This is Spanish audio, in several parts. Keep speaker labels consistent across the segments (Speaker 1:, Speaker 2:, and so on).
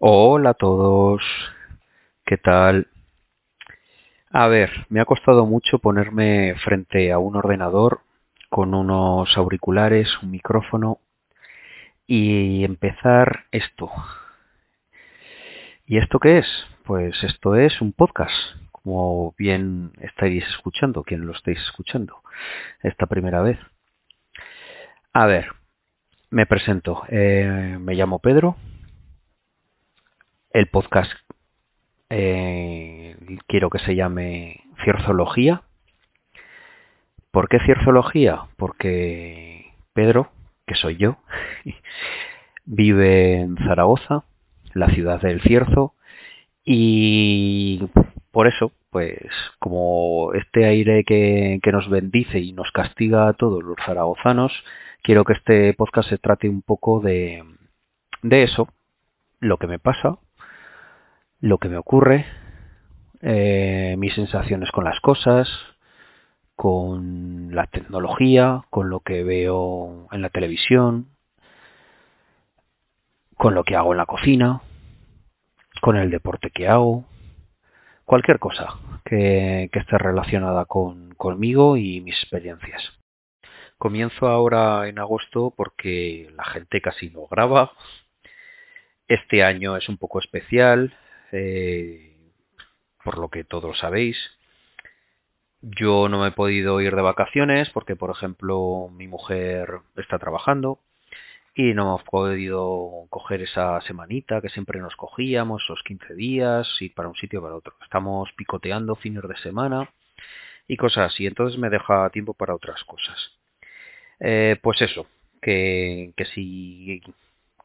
Speaker 1: Hola a todos, ¿qué tal? A ver, me ha costado mucho ponerme frente a un ordenador con unos auriculares, un micrófono y empezar esto. ¿Y esto qué es? Pues esto es un podcast, como bien estáis escuchando, quien lo estáis escuchando esta primera vez. A ver, me presento. Eh, me llamo Pedro. El podcast eh, quiero que se llame Cierzología. ¿Por qué Cierzología? Porque Pedro, que soy yo, vive en Zaragoza, la ciudad del Cierzo, y por eso, pues como este aire que, que nos bendice y nos castiga a todos los zaragozanos, quiero que este podcast se trate un poco de, de eso, lo que me pasa, lo que me ocurre, eh, mis sensaciones con las cosas, con la tecnología, con lo que veo en la televisión, con lo que hago en la cocina, con el deporte que hago, cualquier cosa que, esté relacionada con, conmigo y mis experiencias. Comienzo ahora en agosto porque la gente casi no graba. Este año es un poco especial, por lo que todos sabéis. Yo no me he podido ir de vacaciones porque, por ejemplo, mi mujer está trabajando y no hemos podido coger esa semanita que siempre nos cogíamos, esos 15 días, ir para un sitio para otro. Estamos picoteando fines de semana y cosas así, entonces me deja tiempo para otras cosas. Eh, pues eso, que si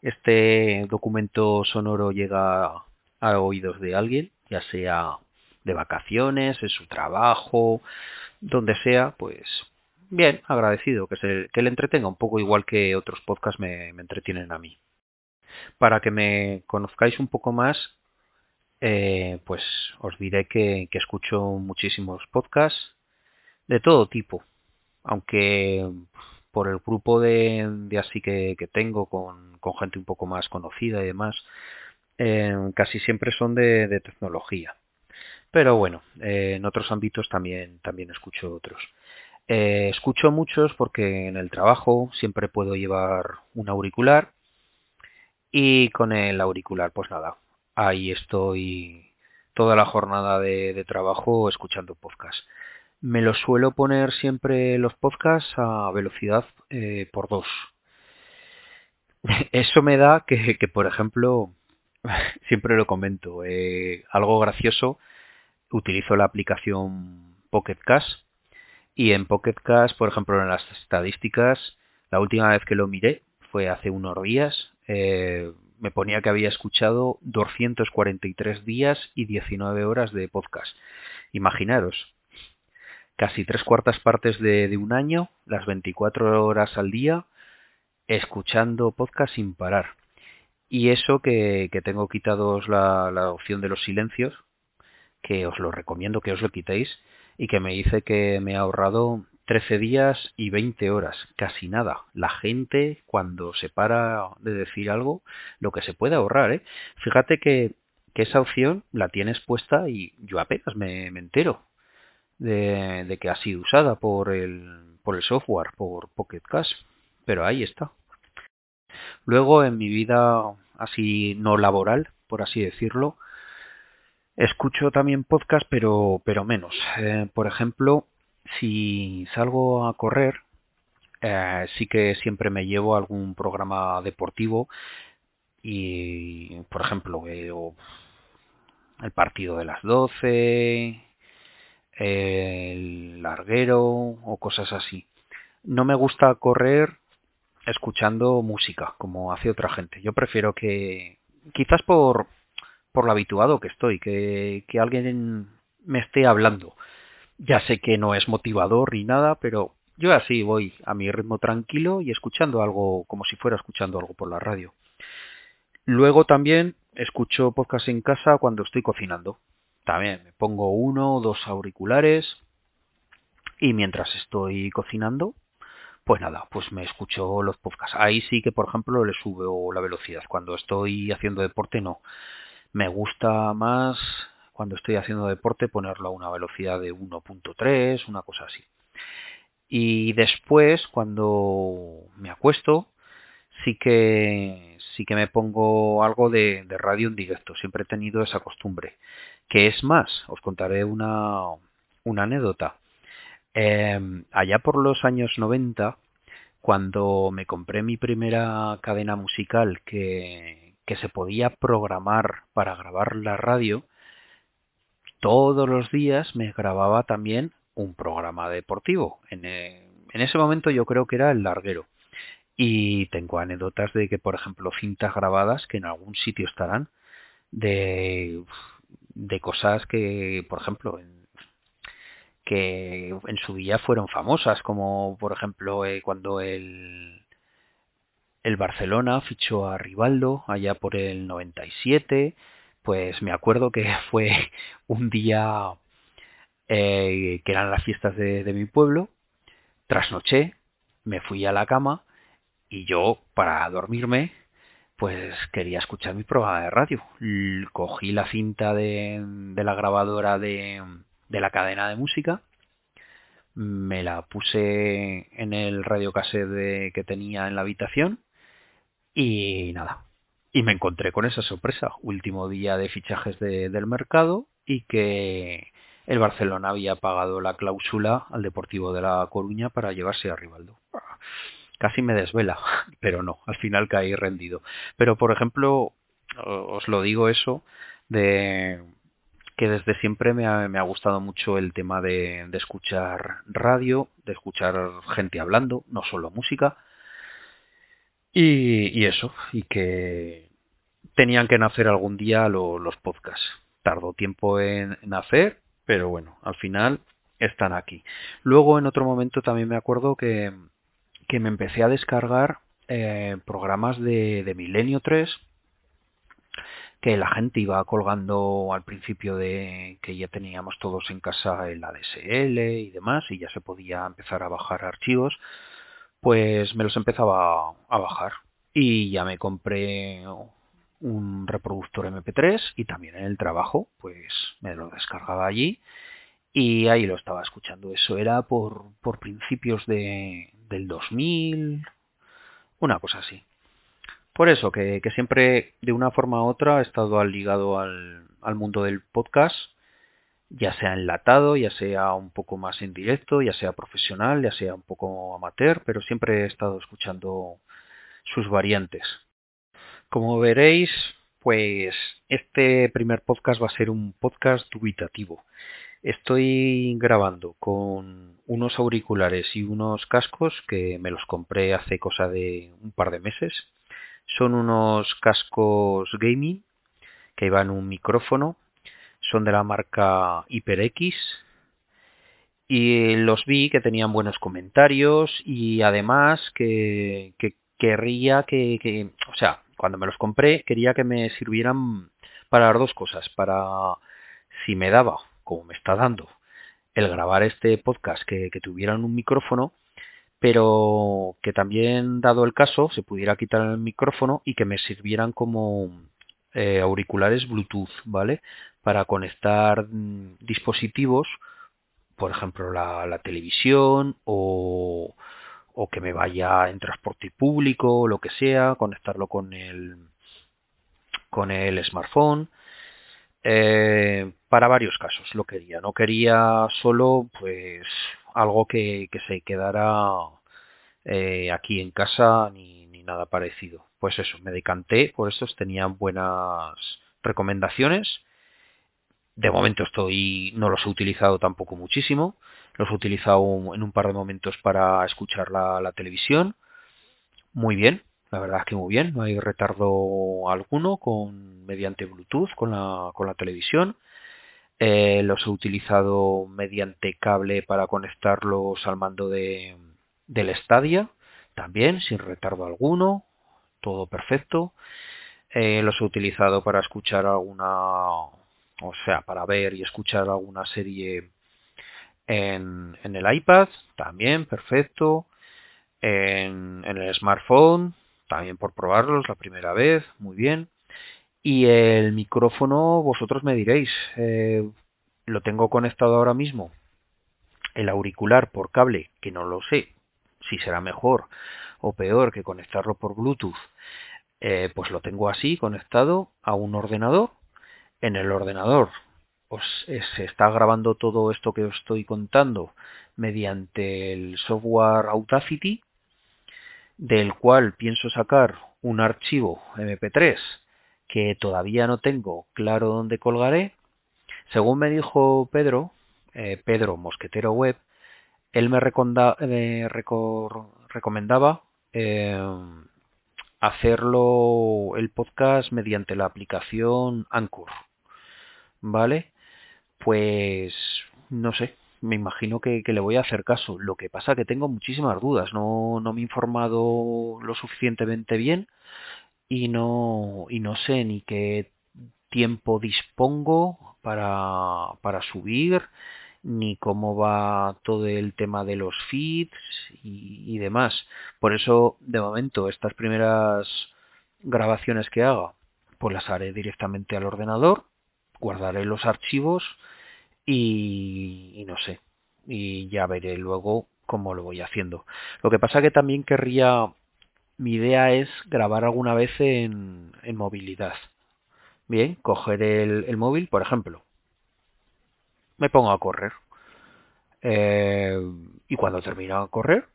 Speaker 1: este documento sonoro llega a oídos de alguien, ya sea de vacaciones, en su trabajo, donde sea, pues bien, agradecido que, se, que le entretenga un poco igual que otros podcasts me, me entretienen a mí. Para que me conozcáis un poco más, eh, pues os diré que, que escucho muchísimos podcasts de todo tipo, aunque por el grupo de, de así que, que tengo con, con, gente un poco más conocida y demás, casi siempre son de, tecnología. Pero bueno, eh, en otros ámbitos también, también escucho otros. Eh, escucho muchos porque en el trabajo siempre puedo llevar un auricular y con el auricular, pues nada, ahí estoy toda la jornada de, trabajo escuchando podcast. Me lo suelo poner siempre los podcasts a velocidad eh, por dos. Eso me da que, por ejemplo, siempre lo comento, eh, algo gracioso, utilizo la aplicación Pocket Cast y en Pocket Cast, por ejemplo, en las estadísticas, la última vez que lo miré fue hace unos días, eh, me ponía que había escuchado 243 días y 19 horas de podcast. Imaginaros, casi tres cuartas partes de, de un año, las 24 horas al día, escuchando podcast sin parar. Y eso que, tengo quitados la, opción de los silencios, que os lo recomiendo que os lo quitéis, y que me dice que me ha ahorrado 13 días y 20 horas, casi nada. La gente cuando se para de decir algo, lo que se puede ahorrar, ¿eh? Fíjate que, que esa opción la tienes puesta y yo apenas me, me entero de, de, que ha sido usada por el, por el software, por Pocket Cash, pero ahí está. Luego en mi vida así no laboral, por así decirlo. Escucho también podcast, pero, pero menos. Eh, por ejemplo, si salgo a correr, eh, sí que siempre me llevo algún programa deportivo y, por ejemplo, veo el partido de las 12, el larguero o cosas así. No me gusta correr escuchando música, como hace otra gente. Yo prefiero que, quizás por, por lo habituado que estoy, que, que alguien me esté hablando. Ya sé que no es motivador ni nada, pero yo así voy a mi ritmo tranquilo y escuchando algo como si fuera escuchando algo por la radio. Luego también escucho podcast en casa cuando estoy cocinando. También me pongo uno o dos auriculares y mientras estoy cocinando, pues nada, pues me escucho los podcasts. Ahí sí que, por ejemplo, le subo la velocidad. Cuando estoy haciendo deporte, no. Me gusta más cuando estoy haciendo deporte ponerlo a una velocidad de 1.3, una cosa así. Y después, cuando me acuesto, sí que sí que me pongo algo de, radio en directo. Siempre he tenido esa costumbre. Que es más, os contaré una, una anécdota. Em, allá por los años 90, cuando me compré mi primera cadena musical que, se podía programar para grabar la radio, todos los días me grababa también un programa deportivo. En, eh, en, ese momento yo creo que era el larguero. Y tengo anécdotas de que, por ejemplo, cintas grabadas que en algún sitio estarán de, de cosas que, por ejemplo, en, que en su día fueron famosas, como por ejemplo eh, cuando el, el Barcelona fichó a Rivaldo allá por el 97, pues me acuerdo que fue un día eh, que eran las fiestas de, de mi pueblo, trasnoché, me fui a la cama y yo para dormirme pues quería escuchar mi programa de radio. Cogí la cinta de, de la grabadora de, de la cadena de música, me la puse en el radiocassette que tenía en la habitación y nada. Y me encontré con esa sorpresa, último día de fichajes del mercado y que el Barcelona había pagado la cláusula al Deportivo de La Coruña para llevarse a Rivaldo. Casi me desvela, pero no, al final caí rendido. Pero por ejemplo, os lo digo eso de que desde siempre me ha, gustado mucho el tema de, escuchar radio, de escuchar gente hablando, no solo música. Y, eso, y que tenían que nacer algún día los podcasts. Tardó tiempo en, nacer, pero bueno, al final están aquí. Luego en otro momento también me acuerdo que, que me empecé a descargar eh, programas de, de Milenio 3 que la gente iba colgando al principio de que ya teníamos todos en casa el ADSL y demás y ya se podía empezar a bajar archivos, pues me los empezaba a bajar y ya me compré un reproductor MP3 y también en el trabajo pues me lo descargaba allí y ahí lo estaba escuchando. Eso era por, por principios de, del 2000, una cosa así. Por eso, que, siempre de una forma u otra he estado ligado al, al mundo del podcast, ya sea enlatado, ya sea un poco más en directo, ya sea profesional, ya sea un poco amateur, pero siempre he estado escuchando sus variantes. Como veréis, pues este primer podcast va a ser un podcast dubitativo. Estoy grabando con unos auriculares y unos cascos que me los compré hace cosa de un par de meses son unos cascos gaming que llevan un micrófono. Son de la marca HyperX. Y los vi que tenían buenos comentarios y además que, querría que, que, o sea, cuando me los compré quería que me sirvieran para dos cosas. Para si me daba, como me está dando, el grabar este podcast que, que tuvieran un micrófono, pero que también, dado el caso, se pudiera quitar el micrófono y que me sirvieran como eh, auriculares Bluetooth, ¿vale? Para conectar mm, dispositivos, por ejemplo, la, televisión o, que me vaya en transporte público lo que sea, conectarlo con el, con el smartphone. Eh, para varios casos lo quería. No quería solo pues algo que, se quedara eh, aquí en casa ni, nada parecido. Pues eso, me decanté por estos, tenían buenas recomendaciones. De momento estoy, no los he utilizado tampoco muchísimo. Los he utilizado en un par de momentos para escuchar la, la televisión. Muy bien, la verdad es que muy bien, no hay retardo alguno con mediante Bluetooth con la, con la televisión. Eh, los he utilizado mediante cable para conectarlos al mando de, del Stadia, también sin retardo alguno, todo perfecto. Eh, los he utilizado para escuchar alguna, o sea, para ver y escuchar alguna serie en, en el iPad, también perfecto. en, el smartphone, también por probarlos la primera vez, muy bien. Y el micrófono, vosotros me diréis, eh, lo tengo conectado ahora mismo. El auricular por cable, que no lo sé si será mejor o peor que conectarlo por Bluetooth, eh, pues lo tengo así conectado a un ordenador. En el ordenador os, se está grabando todo esto que os estoy contando mediante el software Audacity del cual pienso sacar un archivo MP3 que todavía no tengo claro dónde colgaré. Según me dijo Pedro, eh, Pedro Mosquetero Web, él me, recomendaba eh, hacerlo el podcast mediante la aplicación Anchor. ¿Vale? Pues no sé, me imagino que, le voy a hacer caso. Lo que pasa que tengo muchísimas dudas, no, no me he informado lo suficientemente bien y no, y no sé ni qué tiempo dispongo para, para subir, ni cómo va todo el tema de los feeds y, y demás. Por eso, de momento, estas primeras grabaciones que haga, pues las haré directamente al ordenador, guardaré los archivos y, no sé, y ya veré luego cómo lo voy haciendo. Lo que pasa que también querría, mi idea es grabar alguna vez en, en movilidad. Bien, coger el, el, móvil, por ejemplo, me pongo a correr. Eh, y cuando termino a correr,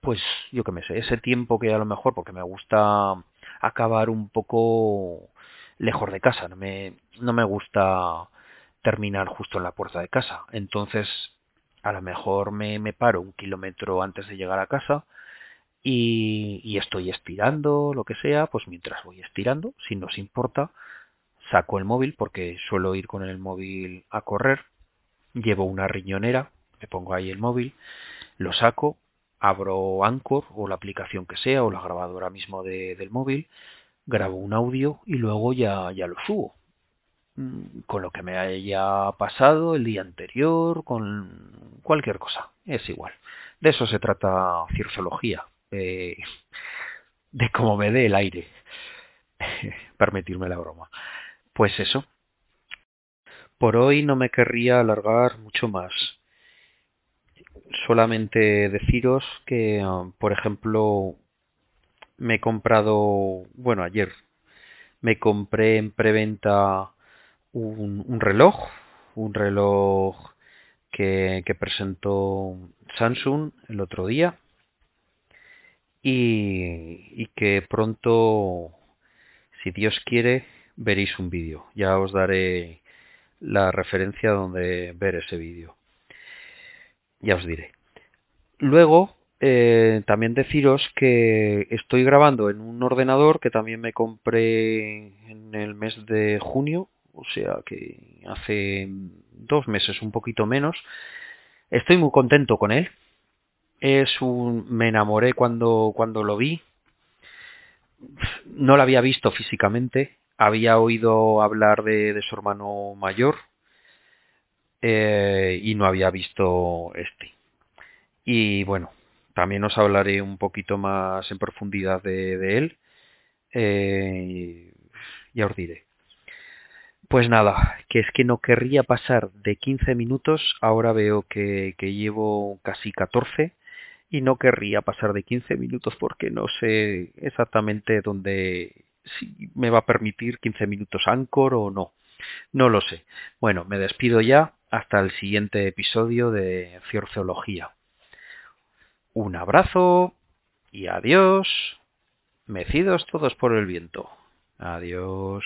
Speaker 1: pues yo que me sé, ese tiempo que a lo mejor, porque me gusta acabar un poco lejos de casa, no me, no me gusta terminar justo en la puerta de casa. Entonces, a lo mejor me, me paro un kilómetro antes de llegar a casa y, estoy estirando, lo que sea, pues mientras voy estirando, si nos importa, saco el móvil porque suelo ir con el móvil a correr, llevo una riñonera, me pongo ahí el móvil, lo saco, abro Anchor o la aplicación que sea o la grabadora mismo de, del móvil, grabo un audio y luego ya, ya lo subo. Mm, con lo que me haya pasado el día anterior, con cualquier cosa, es igual. De eso se trata cirzoología, de, de cómo me dé el aire, permitirme la broma. Pues eso. Por hoy no me querría alargar mucho más. Solamente deciros que, por ejemplo, me he comprado, bueno, ayer me compré en preventa un, reloj, un reloj que, presentó Samsung el otro día y, que pronto, si Dios quiere, veréis un vídeo. Ya os daré la referencia donde ver ese vídeo. Ya os diré. Luego, eh, también deciros que estoy grabando en un ordenador que también me compré en el mes de junio, o sea que hace dos meses, un poquito menos. Estoy muy contento con él. Es un, me enamoré cuando, cuando lo vi. No lo había visto físicamente. Había oído hablar de, de su hermano mayor eh, y no había visto este. Y bueno, también os hablaré un poquito más en profundidad de, de él. Eh, ya os diré. Pues nada, que es que no querría pasar de 15 minutos, ahora veo que, que llevo casi 14 y no querría pasar de 15 minutos porque no sé exactamente dónde si me va a permitir 15 minutos Anchor o no. No lo sé. Bueno, me despido ya hasta el siguiente episodio de Ciorceología. Un abrazo y adiós. Mecidos todos por el viento. Adiós.